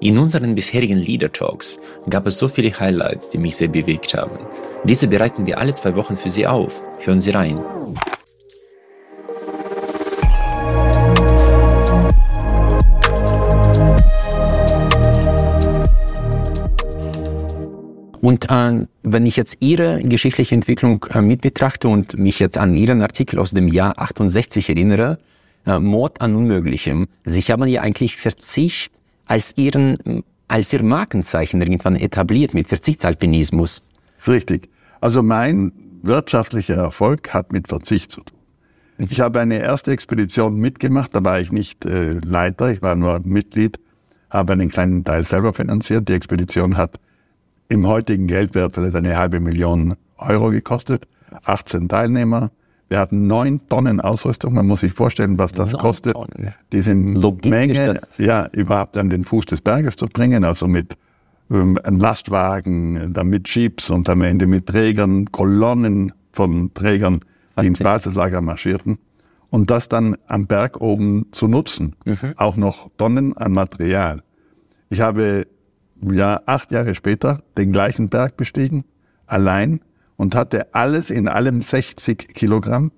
In unseren bisherigen Leader Talks gab es so viele Highlights, die mich sehr bewegt haben. Diese bereiten wir alle zwei Wochen für Sie auf. Hören Sie rein. Und äh, wenn ich jetzt Ihre geschichtliche Entwicklung äh, mit betrachte und mich jetzt an Ihren Artikel aus dem Jahr 68 erinnere, äh, Mord an Unmöglichem, Sie haben ja eigentlich Verzicht als ihren, als ihr Markenzeichen irgendwann etabliert mit Verzichtsalpinismus. Richtig. Also mein wirtschaftlicher Erfolg hat mit Verzicht zu tun. Ich habe eine erste Expedition mitgemacht, da war ich nicht äh, Leiter, ich war nur Mitglied, habe einen kleinen Teil selber finanziert. Die Expedition hat im heutigen Geldwert vielleicht eine halbe Million Euro gekostet, 18 Teilnehmer, wir hatten neun Tonnen Ausrüstung. Man muss sich vorstellen, was das kostet, diese Menge ja, überhaupt an den Fuß des Berges zu bringen. Also mit ähm, einem Lastwagen, dann mit Jeeps und am Ende mit Trägern, Kolonnen von Trägern, die ins Basislager marschierten. Und das dann am Berg oben zu nutzen. Mhm. Auch noch Tonnen an Material. Ich habe ja acht Jahre später den gleichen Berg bestiegen, allein und hatte alles in allem 60 Kilogramm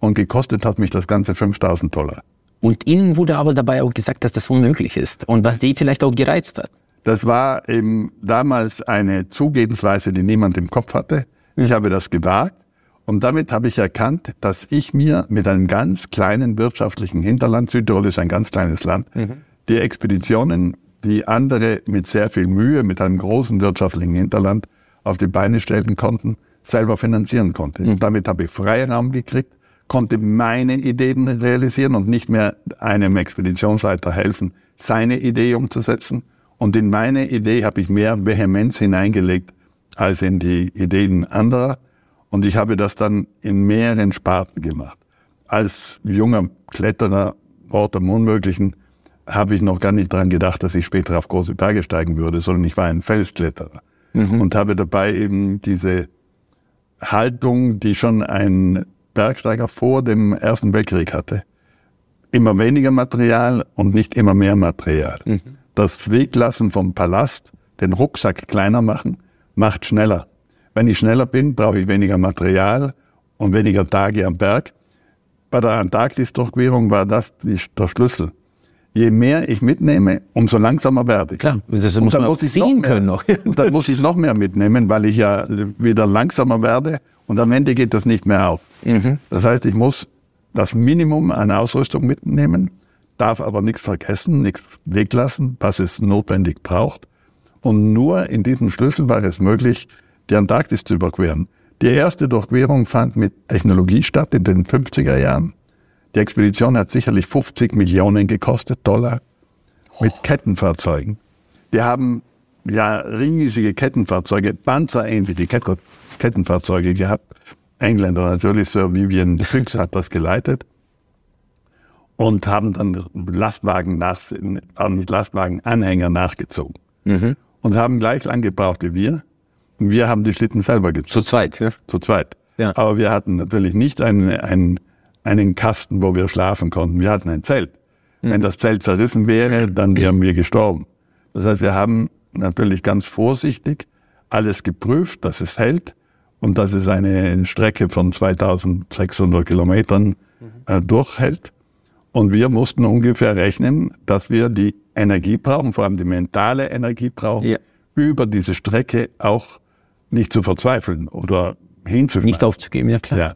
und gekostet hat mich das Ganze 5000 Dollar. Und Ihnen wurde aber dabei auch gesagt, dass das unmöglich ist und was die vielleicht auch gereizt hat. Das war eben damals eine Zugehensweise, die niemand im Kopf hatte. Ich habe das gewagt und damit habe ich erkannt, dass ich mir mit einem ganz kleinen wirtschaftlichen Hinterland, Südtirol ist ein ganz kleines Land, mhm. die Expeditionen, die andere mit sehr viel Mühe, mit einem großen wirtschaftlichen Hinterland auf die Beine stellen konnten, selber finanzieren konnte. Mhm. Damit habe ich Freiraum gekriegt, konnte meine Ideen realisieren und nicht mehr einem Expeditionsleiter helfen, seine Idee umzusetzen. Und in meine Idee habe ich mehr Vehemenz hineingelegt als in die Ideen anderer. Und ich habe das dann in mehreren Sparten gemacht. Als junger Kletterer, Ort am Unmöglichen, habe ich noch gar nicht daran gedacht, dass ich später auf große Berge steigen würde, sondern ich war ein Felskletterer mhm. und habe dabei eben diese Haltung, die schon ein Bergsteiger vor dem Ersten Weltkrieg hatte. Immer weniger Material und nicht immer mehr Material. Mhm. Das Weglassen vom Palast, den Rucksack kleiner machen, macht schneller. Wenn ich schneller bin, brauche ich weniger Material und weniger Tage am Berg. Bei der Antarktis-Durchquerung war das der Schlüssel je mehr ich mitnehme, umso langsamer werde ich. Klar, das und muss dann man muss ich sehen noch können noch. und dann muss ich noch mehr mitnehmen, weil ich ja wieder langsamer werde und am Ende geht das nicht mehr auf. Mhm. Das heißt, ich muss das Minimum an Ausrüstung mitnehmen, darf aber nichts vergessen, nichts weglassen, was es notwendig braucht. Und nur in diesem Schlüssel war es möglich, die Antarktis zu überqueren. Die erste Durchquerung fand mit Technologie statt in den 50er Jahren. Die Expedition hat sicherlich 50 Millionen gekostet, Dollar, mit Kettenfahrzeugen. Wir haben ja riesige Kettenfahrzeuge, panzerähnliche Kettenfahrzeuge gehabt. Engländer natürlich, Sir Vivian Fuchs hat das geleitet und haben dann Lastwagen nach, nicht Lastwagen, Anhänger nachgezogen. Mhm. Und haben gleich lang gebraucht wie wir. Und wir haben die Schlitten selber gezogen. Zu zweit, ja? Zu zweit. Ja. Aber wir hatten natürlich nicht einen, einen einen Kasten, wo wir schlafen konnten. Wir hatten ein Zelt. Mhm. Wenn das Zelt zerrissen wäre, dann wären wir gestorben. Das heißt, wir haben natürlich ganz vorsichtig alles geprüft, dass es hält und dass es eine Strecke von 2600 Kilometern mhm. äh, durchhält. Und wir mussten ungefähr rechnen, dass wir die Energie brauchen, vor allem die mentale Energie brauchen, ja. über diese Strecke auch nicht zu verzweifeln oder hinzuschmeißen. Nicht aufzugeben, ja klar. Ja.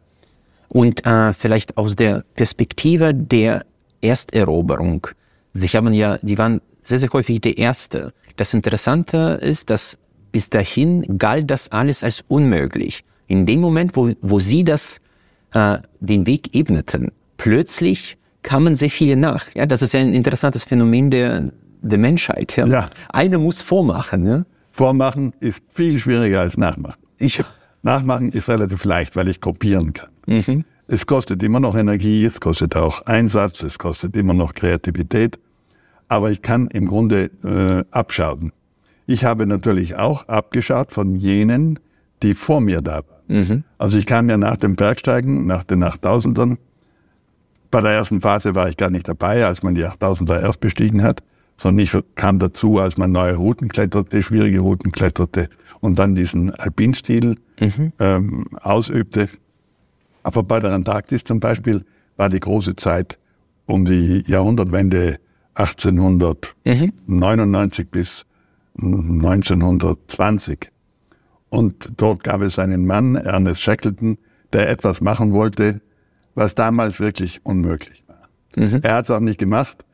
Und äh, vielleicht aus der Perspektive der Ersteroberung. Sie haben ja, Sie waren sehr, sehr häufig der Erste. Das Interessante ist, dass bis dahin galt das alles als unmöglich. In dem Moment, wo, wo Sie das, äh, den Weg ebneten, plötzlich kamen sehr viele nach. Ja, das ist ein interessantes Phänomen der, der Menschheit. Ja. ja. Einer muss vormachen. Ja? Vormachen ist viel schwieriger als nachmachen. Ich, nachmachen ist relativ leicht, weil ich kopieren kann. Mhm. Es kostet immer noch Energie, es kostet auch Einsatz, es kostet immer noch Kreativität, aber ich kann im Grunde äh, abschauen. Ich habe natürlich auch abgeschaut von jenen, die vor mir da waren. Mhm. Also ich kam ja nach dem Bergsteigen, nach den 8000ern. Bei der ersten Phase war ich gar nicht dabei, als man die 8000er erst bestiegen hat. Sondern ich kam dazu, als man neue Routen kletterte, schwierige Routen kletterte und dann diesen Alpinstil mhm. ähm, ausübte. Aber bei der Antarktis zum Beispiel war die große Zeit um die Jahrhundertwende 1899 mhm. bis 1920. Und dort gab es einen Mann, Ernest Shackleton, der etwas machen wollte, was damals wirklich unmöglich war. Mhm. Er hat es auch nicht gemacht.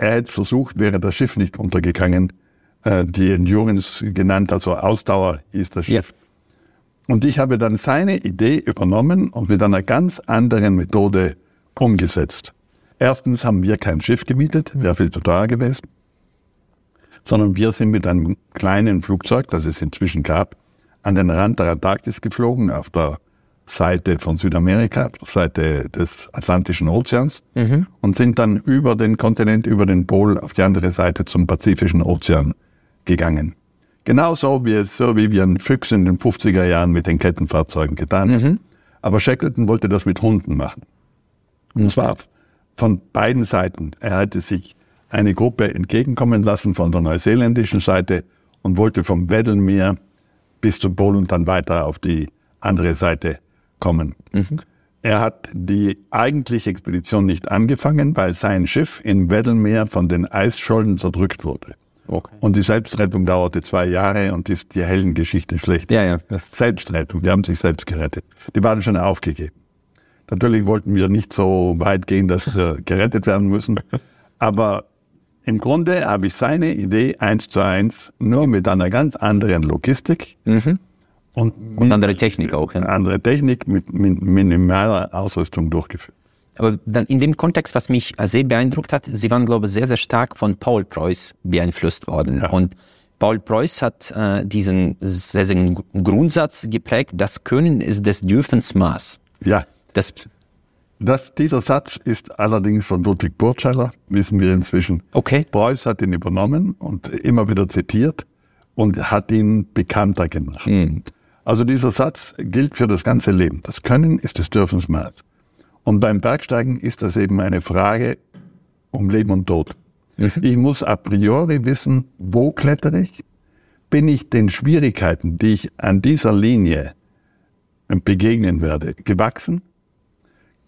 Er hätte versucht, wäre das Schiff nicht untergegangen. Äh, die Endurance genannt, also Ausdauer hieß das Schiff. Ja. Und ich habe dann seine Idee übernommen und mit einer ganz anderen Methode umgesetzt. Erstens haben wir kein Schiff gemietet, wäre viel zu teuer gewesen, sondern wir sind mit einem kleinen Flugzeug, das es inzwischen gab, an den Rand der Antarktis geflogen, auf der Seite von Südamerika, Seite des Atlantischen Ozeans mhm. und sind dann über den Kontinent, über den Pol auf die andere Seite zum Pazifischen Ozean gegangen. Genauso wie es so wie Vivian Fuchs in den 50er Jahren mit den Kettenfahrzeugen getan hat. Mhm. Aber Shackleton wollte das mit Hunden machen. Und mhm. zwar von beiden Seiten. Er hatte sich eine Gruppe entgegenkommen lassen von der neuseeländischen Seite und wollte vom Weddellmeer bis zum Pol und dann weiter auf die andere Seite kommen. Mhm. Er hat die eigentliche Expedition nicht angefangen, weil sein Schiff im Weddellmeer von den Eisschollen zerdrückt wurde. Okay. Und die Selbstrettung dauerte zwei Jahre und ist die Heldengeschichte schlecht. Ja, ja. Selbstrettung, die haben sich selbst gerettet. Die waren schon aufgegeben. Natürlich wollten wir nicht so weit gehen, dass wir gerettet werden müssen. Aber im Grunde habe ich seine Idee eins zu eins, nur mit einer ganz anderen Logistik. Mhm. Und, und andere Technik auch. Ja. Andere Technik mit, mit minimaler Ausrüstung durchgeführt. Aber dann in dem Kontext, was mich sehr beeindruckt hat, Sie waren, glaube ich, sehr, sehr stark von Paul Preuß beeinflusst worden. Ja. Und Paul Preuß hat äh, diesen sehr, sehr Grundsatz geprägt, das Können ist des Dürfens Maß. Ja. Das, das, dieser Satz ist allerdings von Ludwig Burtscheller, wissen wir inzwischen. Okay. Preuß hat ihn übernommen und immer wieder zitiert und hat ihn bekannter gemacht. Mhm. Also dieser Satz gilt für das ganze Leben. Das Können ist des Dürfens Maß. Und beim Bergsteigen ist das eben eine Frage um Leben und Tod. Mhm. Ich muss a priori wissen, wo klettere ich? Bin ich den Schwierigkeiten, die ich an dieser Linie begegnen werde, gewachsen?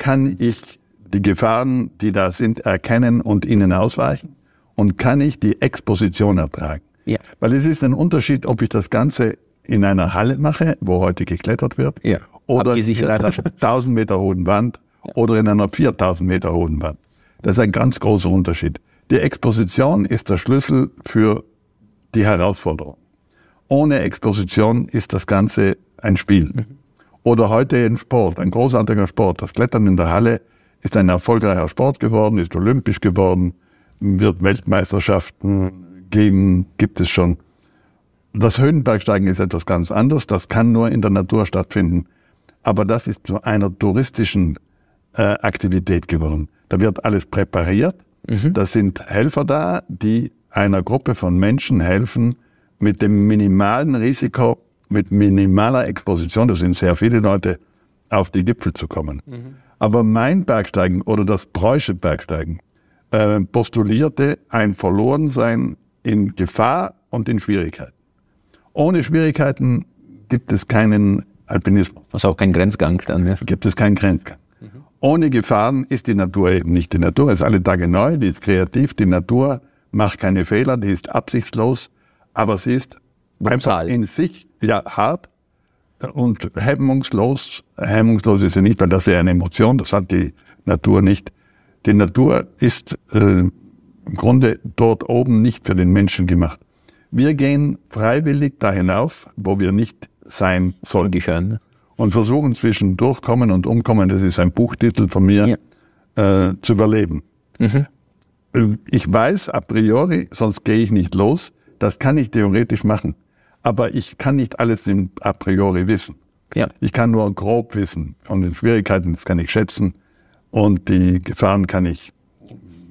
kann ich die Gefahren, die da sind, erkennen und ihnen ausweichen? Und kann ich die Exposition ertragen? Ja. Weil es ist ein Unterschied, ob ich das Ganze in einer Halle mache, wo heute geklettert wird, ja. oder in einer 1000 Meter hohen Wand ja. oder in einer 4000 Meter hohen Wand. Das ist ein ganz großer Unterschied. Die Exposition ist der Schlüssel für die Herausforderung. Ohne Exposition ist das Ganze ein Spiel. Mhm. Oder heute ein Sport, ein großartiger Sport. Das Klettern in der Halle ist ein erfolgreicher Sport geworden, ist olympisch geworden, wird Weltmeisterschaften geben, gibt es schon. Das Höhenbergsteigen ist etwas ganz anderes. Das kann nur in der Natur stattfinden. Aber das ist zu einer touristischen äh, Aktivität geworden. Da wird alles präpariert. Mhm. Da sind Helfer da, die einer Gruppe von Menschen helfen, mit dem minimalen Risiko mit minimaler Exposition, das sind sehr viele Leute, auf die Gipfel zu kommen. Mhm. Aber mein Bergsteigen oder das Preußische Bergsteigen äh, postulierte ein Verlorensein in Gefahr und in Schwierigkeiten. Ohne Schwierigkeiten gibt es keinen Alpinismus. Also auch kein Grenzgang dann, ja. Gibt es keinen Grenzgang. Mhm. Ohne Gefahren ist die Natur eben nicht. Die Natur ist alle Tage neu, die ist kreativ, die Natur macht keine Fehler, die ist absichtslos, aber sie ist Brutal. in sich ja hart und hemmungslos. Hemmungslos ist sie nicht, weil das wäre eine Emotion, das hat die Natur nicht. Die Natur ist äh, im Grunde dort oben nicht für den Menschen gemacht. Wir gehen freiwillig da hinauf, wo wir nicht sein sollen. Gehören. Und versuchen zwischen Durchkommen und Umkommen, das ist ein Buchtitel von mir, ja. äh, zu überleben. Mhm. Ich weiß a priori, sonst gehe ich nicht los, das kann ich theoretisch machen aber ich kann nicht alles im, a priori wissen. Ja. Ich kann nur grob wissen. Und die Schwierigkeiten, das kann ich schätzen. Und die Gefahren kann ich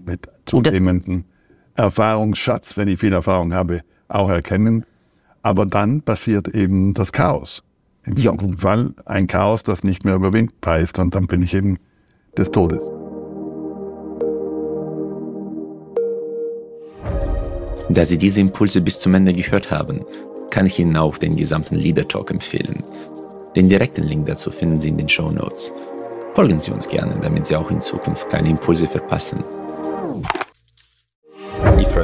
mit zunehmendem Erfahrungsschatz, wenn ich viel Erfahrung habe, auch erkennen. Aber dann passiert eben das Chaos. Im ja. Fall ein Chaos, das nicht mehr überwindbar ist. Und dann bin ich eben des Todes. Da Sie diese Impulse bis zum Ende gehört haben, kann ich Ihnen auch den gesamten Leader Talk empfehlen. Den direkten Link dazu finden Sie in den Show Notes. Folgen Sie uns gerne, damit Sie auch in Zukunft keine Impulse verpassen.